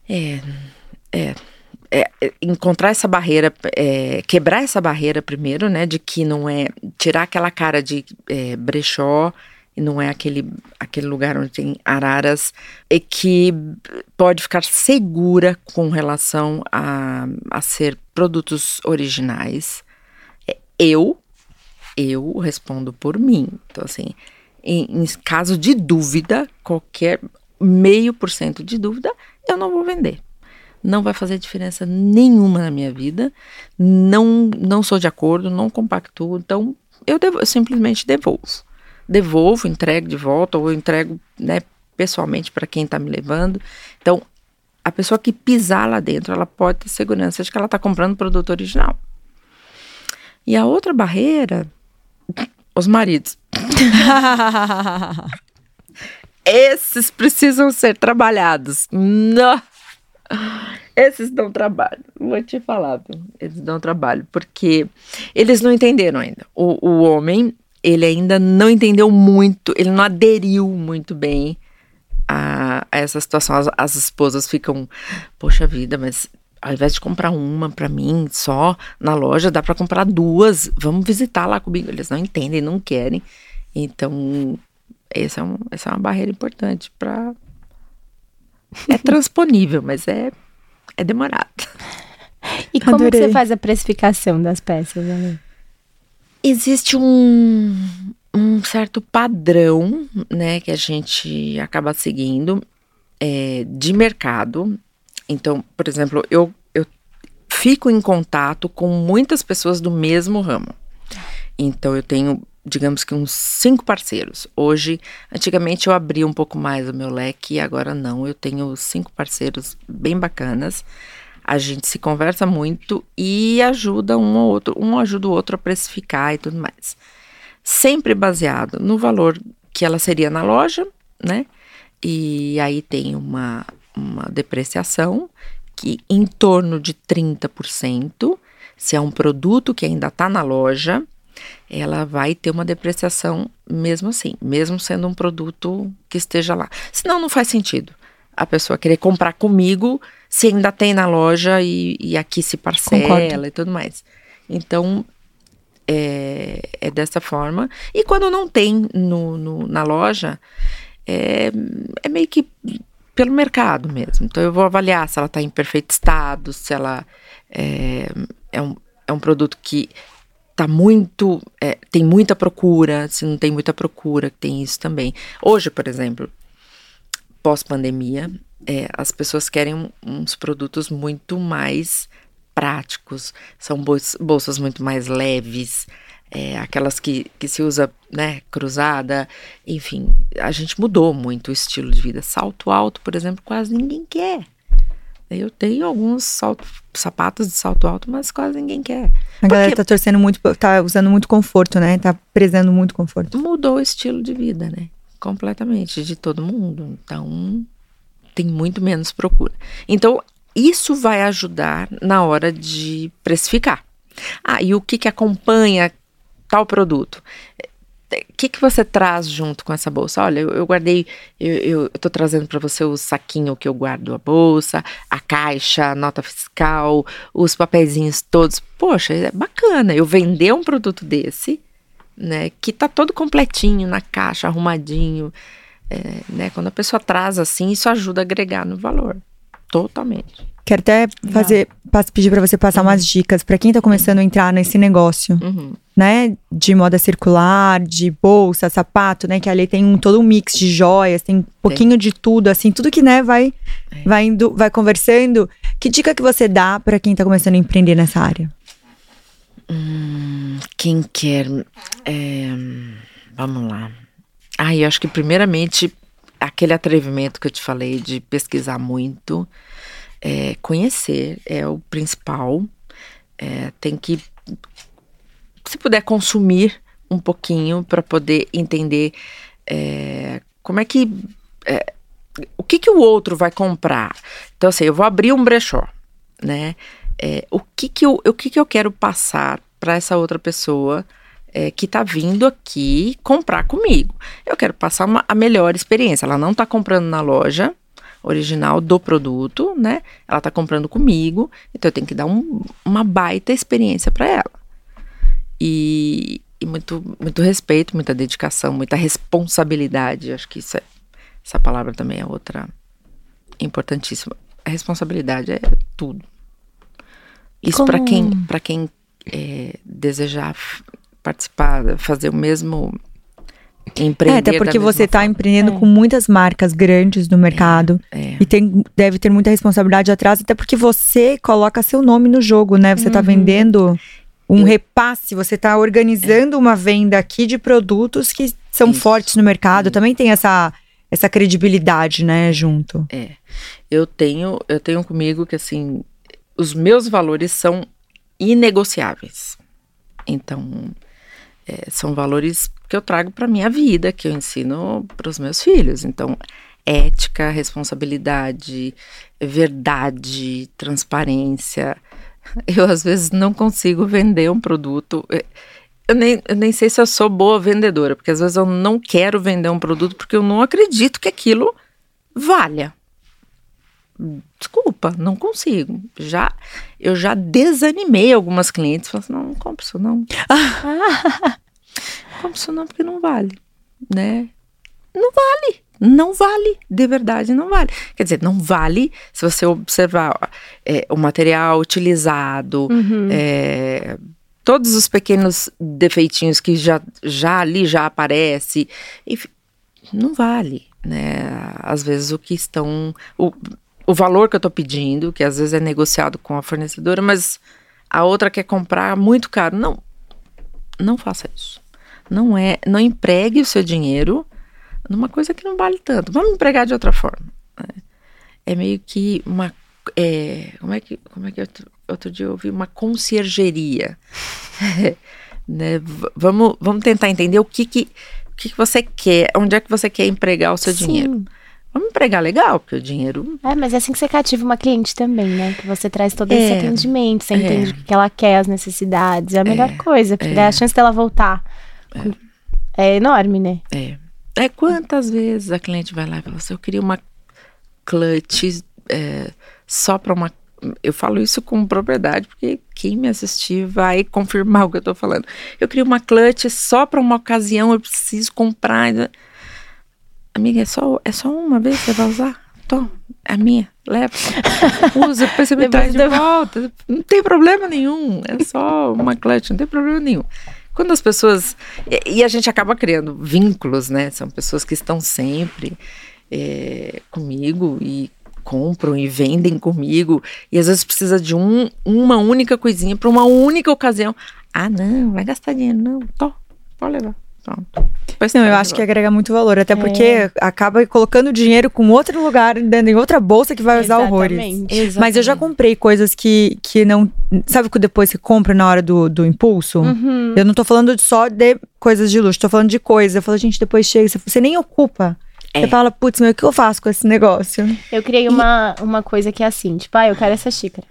É, é, é, é, encontrar essa barreira, é, quebrar essa barreira primeiro, né, de que não é tirar aquela cara de é, brechó e não é aquele, aquele lugar onde tem araras e que pode ficar segura com relação a, a ser produtos originais. É, Eu, eu respondo por mim. Então, assim, em, em caso de dúvida, qualquer meio por cento de dúvida, eu não vou vender. Não vai fazer diferença nenhuma na minha vida. Não, não sou de acordo, não compactuo. Então, eu, devo- eu simplesmente devolvo. Devolvo, entrego de volta, ou entrego né, pessoalmente para quem está me levando. Então, a pessoa que pisar lá dentro, ela pode ter segurança de que ela está comprando produto original. E a outra barreira, os maridos. Esses precisam ser trabalhados. Não. Esses dão trabalho. Vou te falar, eles dão trabalho, porque eles não entenderam ainda. O, o homem, ele ainda não entendeu muito, ele não aderiu muito bem a, a essa situação. As, as esposas ficam, poxa vida, mas ao invés de comprar uma pra mim só na loja, dá pra comprar duas. Vamos visitar lá comigo. Eles não entendem, não querem. Então, essa é, um, essa é uma barreira importante para É transponível, mas é, é demorado. E como que Adorei. você faz a precificação das peças, Ale? Existe um, um certo padrão, né, que a gente acaba seguindo é, de mercado. Então, por exemplo, eu, eu fico em contato com muitas pessoas do mesmo ramo. Então, eu tenho digamos que uns cinco parceiros. Hoje, antigamente eu abria um pouco mais o meu leque, agora não. Eu tenho cinco parceiros bem bacanas. A gente se conversa muito e ajuda um ou outro, um ajuda o outro a precificar e tudo mais. Sempre baseado no valor que ela seria na loja, né? E aí tem uma, uma depreciação que em torno de 30%, se é um produto que ainda está na loja, ela vai ter uma depreciação mesmo assim, mesmo sendo um produto que esteja lá. Senão não faz sentido a pessoa querer comprar comigo se ainda tem na loja e, e aqui se parcela Concordo. e tudo mais. Então, é, é, dessa forma. E quando não tem no, no, na loja, é, é meio que pelo mercado mesmo. Então eu vou avaliar se ela está em perfeito estado, se ela é, é, um, é um produto que tá muito é, tem muita procura, se não tem muita procura, tem isso também. Hoje, por exemplo, pós pandemia, é, as pessoas querem uns produtos muito mais práticos, são bolsas muito mais leves, é, aquelas que, que se usa né, cruzada, enfim, a gente mudou muito o estilo de vida. Salto alto, por exemplo, quase ninguém quer. Eu tenho alguns salto, sapatos de salto alto, mas quase ninguém quer. A Porque galera tá torcendo muito, tá usando muito conforto, né? Tá prezando muito conforto. Mudou o estilo de vida, né? Completamente, de todo mundo. Então, tem muito menos procura. Então, isso vai ajudar na hora de precificar. Ah, e o que, que acompanha tal produto. O que, que você traz junto com essa bolsa? Olha, eu, eu guardei, eu estou trazendo para você o saquinho que eu guardo a bolsa, a caixa, a nota fiscal, os papeizinhos todos. Poxa, é bacana eu vender um produto desse, né, que tá todo completinho na caixa, arrumadinho, é, né? Quando a pessoa traz assim, isso ajuda a agregar no valor, totalmente. Quero até fazer, pedir para você passar uhum. umas dicas para quem está começando a entrar nesse negócio, uhum. né? De moda circular, de bolsa, sapato, né? Que ali tem um, todo um mix de joias, tem um pouquinho de tudo, assim, tudo que, né, vai, é. vai indo, vai conversando. Que dica que você dá para quem está começando a empreender nessa área? Hum, quem quer. É, vamos lá. Ah, eu acho que primeiramente aquele atrevimento que eu te falei de pesquisar muito é, conhecer é o principal. É, tem que, se puder, consumir um pouquinho para poder entender é, como é que. É, o que, que o outro vai comprar. Então, assim, eu vou abrir um brechó, né? É, o que, que, eu, o que, que eu quero passar para essa outra pessoa é, que está vindo aqui comprar comigo. Eu quero passar uma, a melhor experiência. Ela não está comprando na loja, original do produto, né? Ela está comprando comigo, então eu tenho que dar um, uma baita experiência para ela. E, e, muito, muito respeito, muita dedicação, muita responsabilidade. Acho que isso é, essa palavra também é outra importantíssima. A responsabilidade é tudo. Isso para quem, para quem é, desejar participar, fazer o mesmo empreender. É, até porque você está empreendendo é. com muitas marcas grandes no mercado. É, é. E tem, deve ter muita responsabilidade atrás, até porque você coloca seu nome no jogo, né? Você está uhum. vendendo um repasse, você está organizando uma venda aqui de produtos que são Isso. fortes no mercado. Sim. Também tem essa essa credibilidade, né, junto. É. Eu tenho, eu tenho comigo que assim, os meus valores são inegociáveis. Então, é, são valores que eu trago para minha vida, que eu ensino para os meus filhos. Então, ética, responsabilidade, verdade, transparência. Eu, às vezes, não consigo vender um produto. É, eu nem, eu nem sei se eu sou boa vendedora, porque às vezes eu não quero vender um produto porque eu não acredito que aquilo valha. Desculpa, não consigo. Já eu já desanimei algumas clientes, falei assim, não, não compro isso não. compro isso não porque não vale, né? Não vale, não vale, de verdade não vale. Quer dizer, não vale se você observar é, o material utilizado, uhum. é, todos os pequenos defeitinhos que já, já ali já aparece, enfim, não vale, né? Às vezes o que estão, o, o valor que eu estou pedindo, que às vezes é negociado com a fornecedora, mas a outra quer comprar muito caro. Não, não faça isso. Não é, não empregue o seu dinheiro numa coisa que não vale tanto. Vamos empregar de outra forma. É meio que uma, é, como é que, como é que outro, outro dia eu ouvi uma conciergeria, né? Vamos, vamos tentar entender o que que, o que que você quer, onde é que você quer empregar o seu dinheiro. Sim. Vamos empregar legal, porque o dinheiro É, mas é assim que você cativa uma cliente também, né? Que você traz todo esse É, atendimento, você é. entende o que ela quer, as necessidades. É a melhor coisa, porque daí a chance dela voltar é, enorme, né? É. É quantas vezes a cliente vai lá e fala assim, eu queria uma clutch é, só para uma. Eu falo isso com propriedade, porque quem me assistir vai confirmar o que eu tô falando. Eu queria uma clutch só para uma ocasião, eu preciso comprar. Amiga, é só, é só uma vez que você vai usar? Toma, é a minha, leva. Usa, depois você me traz de volta. Não tem problema nenhum, é só uma clutch, não tem problema nenhum. Quando as pessoas. E, e a gente acaba criando vínculos, né? São pessoas que estão sempre é, comigo e compram e vendem comigo. E às vezes precisa de um, uma única coisinha para uma única ocasião. Ah, não, vai gastar dinheiro, não. Tó, pode levar. Pronto. Depois Não, eu acho que agrega muito valor, até porque É. acaba colocando dinheiro com outro lugar, dentro em outra bolsa que vai usar horrores. Exatamente. Mas eu já comprei coisas que, que não. Sabe que depois que compra na hora do, do impulso? Uhum. Eu não tô falando só de coisas de luxo, tô falando de coisas. Eu falo, gente, depois chega, você- você nem ocupa. É. Você fala, putz, meu, o que eu faço com esse negócio? Eu criei uma, uma coisa que é assim, tipo, ah, eu quero essa xícara.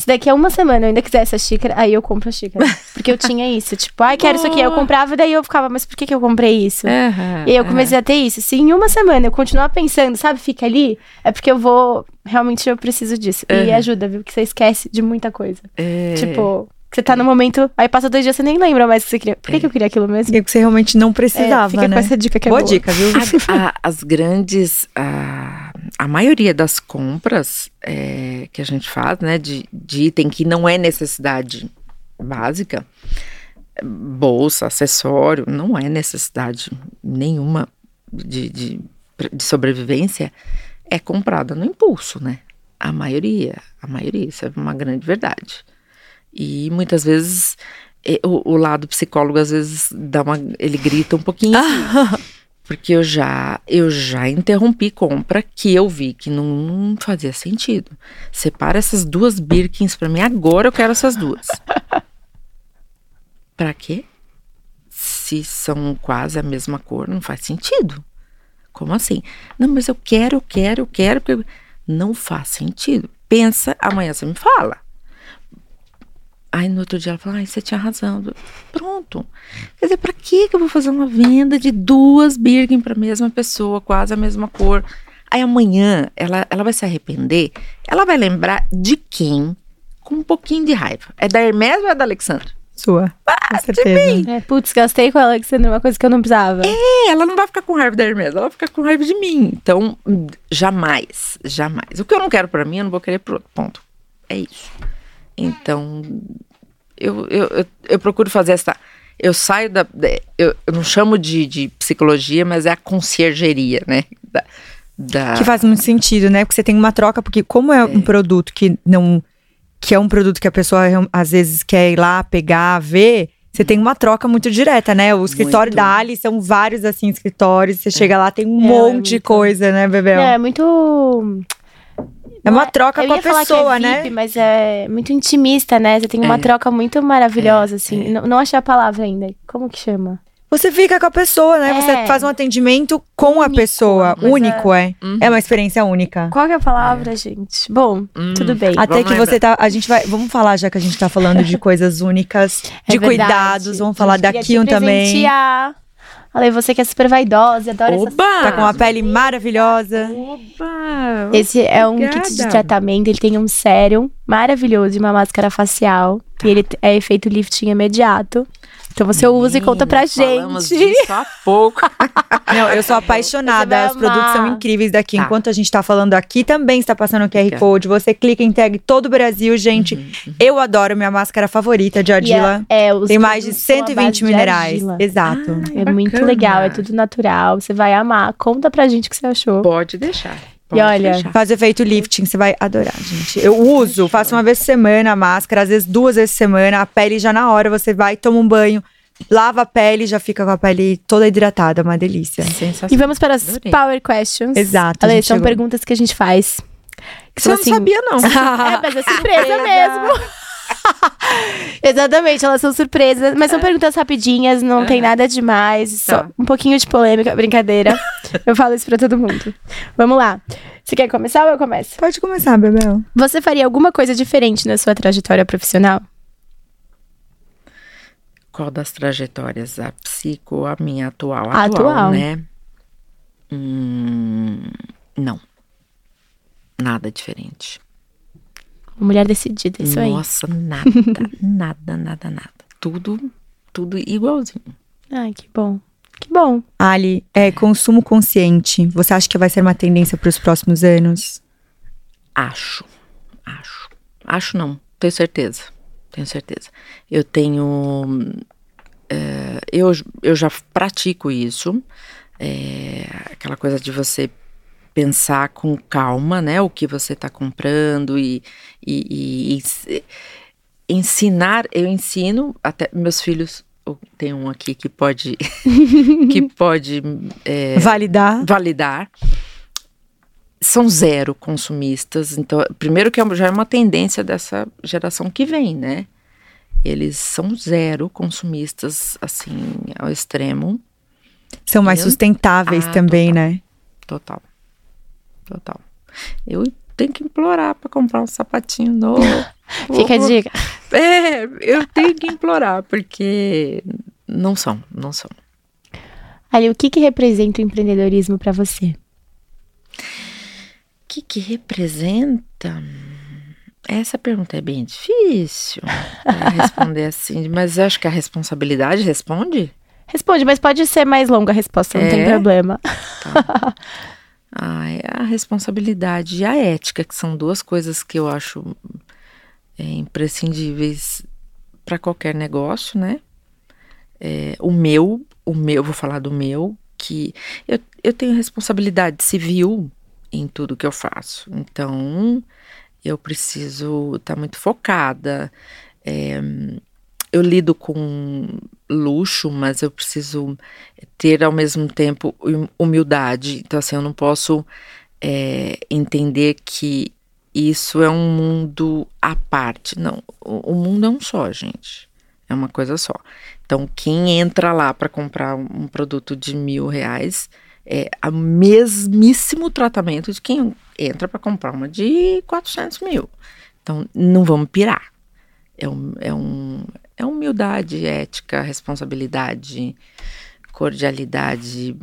Se daqui a uma semana eu ainda quiser essa xícara, aí eu compro a xícara. Porque eu tinha isso, tipo, ai, quero isso aqui. Aí eu comprava, daí eu ficava, mas por que, que eu comprei isso? Aham, E aí eu comecei a ter isso. Se em uma semana eu continuar pensando, sabe, fica ali, é porque eu vou. Realmente eu preciso disso. E Uhum. ajuda, viu? Que você esquece de muita coisa. é, Tipo, que você tá no momento, aí passa dois dias você nem lembra mais que você queria. Por que, que eu queria aquilo mesmo? E que você realmente não É, precisava, fica né? com essa dica que é Boa boa. dica, viu? A- a- as grandes. A, a maioria das compras é, que a gente faz, né, de, de item que não é necessidade básica, bolsa, acessório, não é necessidade nenhuma de, de, de sobrevivência, é comprada no impulso, né? A maioria, a maioria, isso é uma grande verdade. E muitas vezes o, o lado psicólogo às vezes dá uma, ele grita um pouquinho. Porque eu já, eu já interrompi compra que eu vi que não fazia sentido. Separa essas duas Birkins pra mim, agora eu quero essas duas. pra quê? Se são quase a mesma cor, não faz sentido. Como assim? Não, mas eu quero, eu quero, eu quero. Porque... Não faz sentido. Pensa, amanhã você me fala. Aí no outro dia ela fala, ai, você tinha razão. Pronto. Quer dizer, pra que que eu vou fazer uma venda de duas Birkin pra mesma pessoa, quase a mesma cor? Aí amanhã ela, ela vai se arrepender, ela vai lembrar de quem com um pouquinho de raiva. É da Hermes ou é da Alexandra? Sua. com certeza. É, putz, gastei com a Alexandra uma coisa que eu não precisava. É, ela não vai ficar com raiva da Hermes, ela vai ficar com raiva de mim. Então, hum, jamais, jamais. O que eu não quero pra mim, eu não vou querer pro outro. Ponto. É isso. Então, eu, eu, eu, eu procuro fazer essa. Eu saio da. eu, eu não chamo de, de psicologia, mas é a conciergeria, né? Da, da- Que faz muito sentido, né? Porque você tem uma troca, porque como é um produto que não. que é um produto que a pessoa às vezes quer ir lá, pegar, ver, você tem uma troca muito direta, né? O escritório Muito. da Ali são vários, assim, escritórios. Você chega lá, tem um É, monte é de muito. coisa, né, Bebel? É, é muito. uma troca eu com a falar pessoa, que é né? VIP, Mas é muito intimista, né? Você tem uma É. troca muito maravilhosa, assim. Não, não achei a palavra ainda. Como que chama? Você fica com a pessoa, né? É. Você faz um atendimento com a Único, pessoa. mas Único, é. Uhum. É uma experiência única. Qual que é a palavra, gente? Bom, Hum. tudo bem. Até Vamos que você tá. A gente vai. Vamos falar, já que a gente tá falando de coisas únicas, É de verdade. cuidados. Vamos falar A da Kion também. presentear. Olha, você que é super vaidosa, adora essas Oba! Tá com uma pele maravilhosa. Oba! Esse é um kit de Obrigada. tratamento, ele tem um sérum maravilhoso e uma máscara facial. E ele é efeito lifting imediato. Então você usa e conta pra Menina, gente. disso há pouco. Não, eu sou apaixonada. Os produtos são incríveis daqui. Tá. Enquanto a gente tá falando aqui, também está passando o QR. Code. Você clica em tag todo o Brasil, gente. Uhum, Eu adoro minha máscara favorita de E argila. é, é, os Tem mais de produtos são à base 120 de minerais. argila. Exato. Ai, É muito bacana. legal, é tudo natural. Você vai amar. Conta pra gente o que você achou. Pode deixar. E pode olha, deixar. Faz efeito lifting, você vai adorar, gente. Eu uso, faço uma vez por semana a máscara, às vezes duas vezes por semana. A pele já na hora, você vai, toma um banho, lava a pele, já fica com a pele toda hidratada, uma delícia. E vamos para as Adorei. Power Questions. Exato, Ale, são chegou. perguntas que a gente faz. Que Você não assim, sabia, não. É, mas é surpresa mesmo. Exatamente, elas são surpresas, mas são perguntas rapidinhas, não tem nada demais, só Tá. um pouquinho de polêmica, brincadeira. eu falo isso pra todo mundo. Vamos lá. Você quer começar ou eu começo? Pode começar, Bebel. Você faria alguma coisa diferente na sua trajetória profissional? Qual das trajetórias? A psico ou a minha atual? A atual. né? Hum, não. Nada diferente. Uma mulher decidida, isso aí. Nossa, nada, nada, nada, nada. Tudo, tudo igualzinho. Ai, que bom. Que bom. Ali, é consumo consciente. Você acha que vai ser uma tendência para os próximos anos? Acho, acho. Acho não, tenho certeza. Tenho certeza. Eu tenho. eh, eu, eu já pratico isso. eh, aquela coisa de você pensar com calma, né? O que você está comprando e, e- e- ens- ensinar. Eu ensino até meus filhos. Tem um aqui que pode que pode eh, Validar. validar. São zero consumistas. Então, primeiro que é- já é uma tendência dessa geração que vem, né? Eles são zero consumistas, assim, ao extremo. São mais Eu? sustentáveis Ah, também, total. né? Total. Total. Eu tenho que implorar para comprar um sapatinho novo. Fica a dica. É, eu tenho que implorar, porque não são, não são. Ali, o que que representa o empreendedorismo pra você? O que, que representa? Essa pergunta é bem difícil pra responder assim, mas eu acho que a responsabilidade responde. Responde, mas pode ser mais longa a resposta, não tem É? problema. Ah, a responsabilidade e a ética, que são duas coisas que eu acho é, imprescindíveis para qualquer negócio, né? É, o meu, o meu, vou falar do meu, que eu, eu tenho responsabilidade civil em tudo que eu faço. Então, eu preciso estar muito focada. É, eu lido com luxo, mas eu preciso ter ao mesmo tempo hum- humildade. Então, assim, eu não posso é, entender que isso é um mundo à parte. Não, o, mundo é um só, gente. É uma coisa só. Então, quem entra lá para comprar um produto de mil reais é o mesmíssimo tratamento de quem entra para comprar uma de 400 mil. Então, não vamos pirar. É, um, é, um, é humildade, ética, responsabilidade, cordialidade,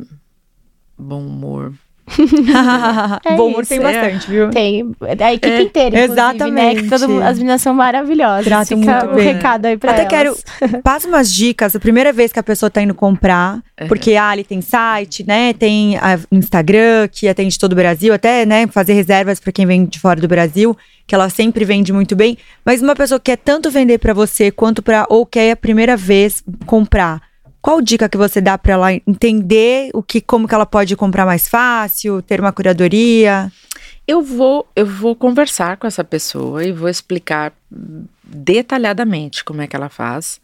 bom humor. É Bom humor tem é. bastante, viu? Tem. A equipe É, inteira, né? exatamente. Que todo mundo- as meninas são maravilhosas. Tratam Fica muito o bem. recado aí pra Até elas. quero. Passa umas dicas. A primeira vez que a pessoa tá indo comprar, porque a Ali tem site, né? Tem a Instagram, que atende todo o Brasil, até, né? Fazer reservas pra quem vem de fora do Brasil, que ela sempre vende muito bem. Mas uma pessoa que quer tanto vender pra você quanto para ou quer a primeira vez comprar. Qual dica que você dá pra ela entender o que, como que ela pode comprar mais fácil, ter uma curadoria? Eu vou, eu vou conversar com essa pessoa e vou explicar detalhadamente como é que ela faz.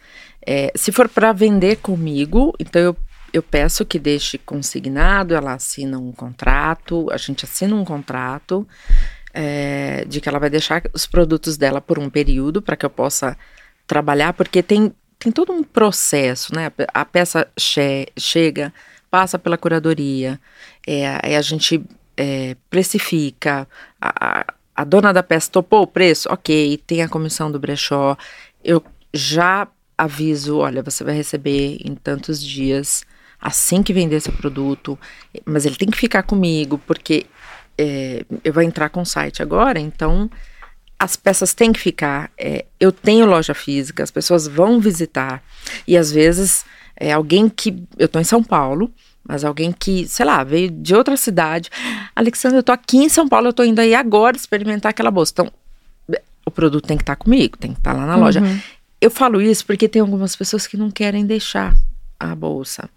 É, se for para vender comigo, então eu, eu peço que deixe consignado, ela assina um contrato, a gente assina um contrato é, de que ela vai deixar os produtos dela por um período para que eu possa trabalhar, porque tem, tem todo um processo, né? A pe- A peça che- chega, passa pela curadoria, é, a gente é, precifica, a, a, a dona da peça topou o preço, ok, tem a comissão do brechó, eu já aviso, olha, você vai receber em tantos dias, assim que vender seu produto, mas ele tem que ficar comigo, porque é, eu vou entrar com o site agora, então as peças têm que ficar. é, eu tenho loja física, as pessoas vão visitar. E às vezes é alguém que. Eu tô em São Paulo, mas alguém que, sei lá, veio de outra cidade. Alexandre, eu tô aqui em São Paulo, eu tô indo aí agora experimentar aquela bolsa. Então, o produto tem que estar comigo, tem que estar lá na loja. Eu falo isso porque tem algumas pessoas que não querem deixar a bolsa.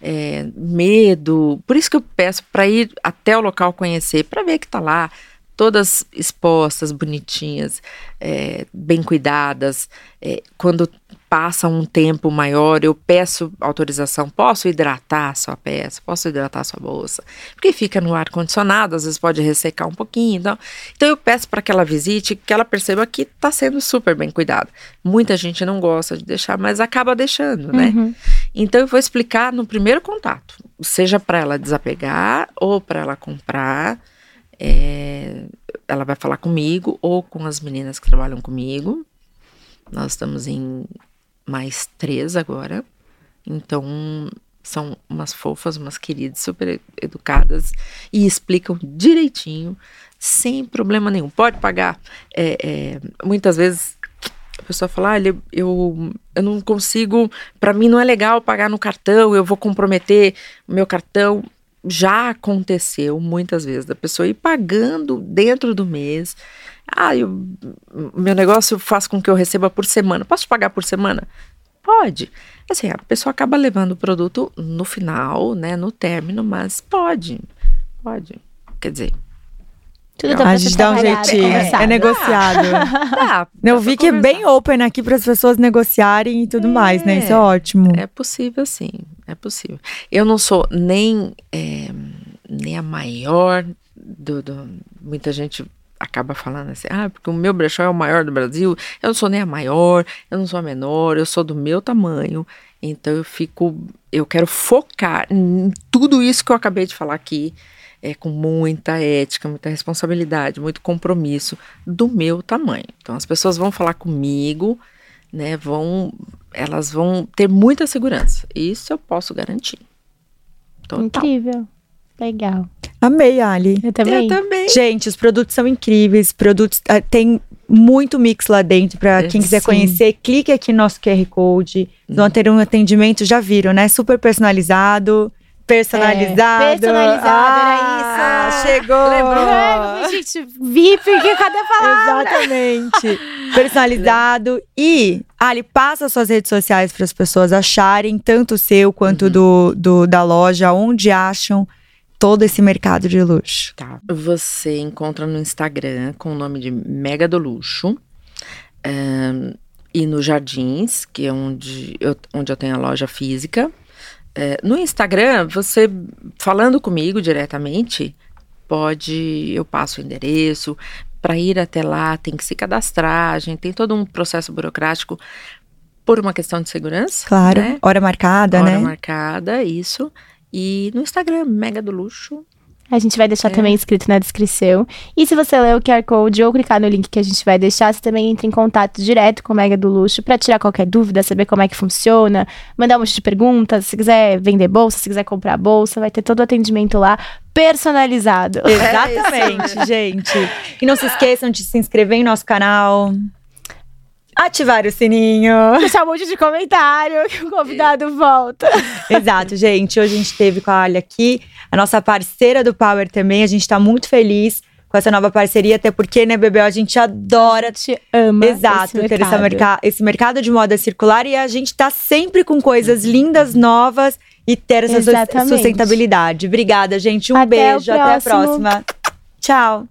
É, medo. Por isso que eu peço para ir até o local conhecer, para ver que tá lá, todas expostas, bonitinhas, é, bem cuidadas. É, quando passa um tempo maior, eu peço autorização, posso hidratar a sua peça, posso hidratar a sua bolsa, porque fica no ar condicionado, às vezes pode ressecar um pouquinho, então, então eu peço para que ela visite, que ela perceba que está sendo super bem cuidado. Muita gente não gosta de deixar, mas acaba deixando, né? Uhum. Então eu vou explicar no primeiro contato, seja para ela desapegar ou para ela comprar. É, ela vai falar comigo ou com as meninas que trabalham comigo. Nós estamos em mais três agora. Então, são umas fofas, umas queridas, super educadas e explicam direitinho, sem problema nenhum. Pode pagar. É, é, muitas vezes a pessoa fala: ah, eu, eu não consigo, para mim não é legal pagar no cartão, eu vou comprometer o meu cartão. Já aconteceu muitas vezes da pessoa ir pagando dentro do mês ah, eu, meu negócio faz com que eu receba por semana. Posso pagar por semana? Pode. Assim, a pessoa acaba levando o produto no final, né, no término, mas pode. Pode. Quer dizer, tudo dá a gente dá um jeitinho. É, é negociado. Dá, eu vi que é bem open aqui para as pessoas negociarem e tudo é, mais, né? Isso é ótimo. É possível, sim. É possível. Eu não sou nem, é, nem a maior do, do. Muita gente acaba falando assim, ah, porque o meu brechó é o maior do Brasil, eu não sou nem a maior, eu não sou a menor, eu sou do meu tamanho, então eu fico, eu quero focar em tudo isso que eu acabei de falar aqui, é, com muita ética, muita responsabilidade, muito compromisso do meu tamanho. Então as pessoas vão falar comigo, né, vão, elas vão ter muita segurança, isso eu posso garantir. Total. Incrível. Legal. Amei, Ali. Eu também. Eu também. Gente, os produtos são incríveis. Produtos uh, tem muito mix lá dentro para quem quiser Sim. conhecer. Clique aqui no nosso QR Code. Hum. Vão ter um atendimento, já viram, né? Super personalizado. Personalizado. É, personalizado, ah, era isso. Chegou. Lembrou? É, gente, VIP, que cada palavra. Exatamente. personalizado. E, Ali, passa suas redes sociais para as pessoas acharem, tanto o seu quanto uhum. do, do, da loja, onde acham todo esse mercado de luxo? Tá. Você encontra no Instagram com o nome de Mega do Luxo. Um, e no Jardins, que é onde eu, onde eu tenho a loja física. É, no Instagram, você falando comigo diretamente, pode. Eu passo o endereço. Para ir até lá, tem que se cadastrar, a gente tem todo um processo burocrático por uma questão de segurança. Claro, né? hora marcada, hora né? Hora marcada, isso. E no Instagram, Mega do Luxo. A gente vai deixar é. também escrito na descrição. E se você ler o QR Code ou clicar no link que a gente vai deixar, você também entra em contato direto com o Mega do Luxo para tirar qualquer dúvida, saber como é que funciona, mandar um monte de perguntas. Se quiser vender bolsa, se quiser comprar bolsa, vai ter todo o atendimento lá personalizado. Exatamente, é gente. E não se esqueçam de se inscrever em nosso canal. Ativar o sininho. Deixar um monte de comentário que o convidado volta. Exato, gente. Hoje a gente teve com a Alia aqui, a nossa parceira do Power também. A gente tá muito feliz com essa nova parceria, até porque, né, Bebel, a gente adora. A gente ama. Exato, ter mercado. merca esse mercado de moda circular e a gente tá sempre com coisas lindas, novas e ter essa Exatamente. sustentabilidade. Obrigada, gente. Um até beijo, até a próxima. Tchau.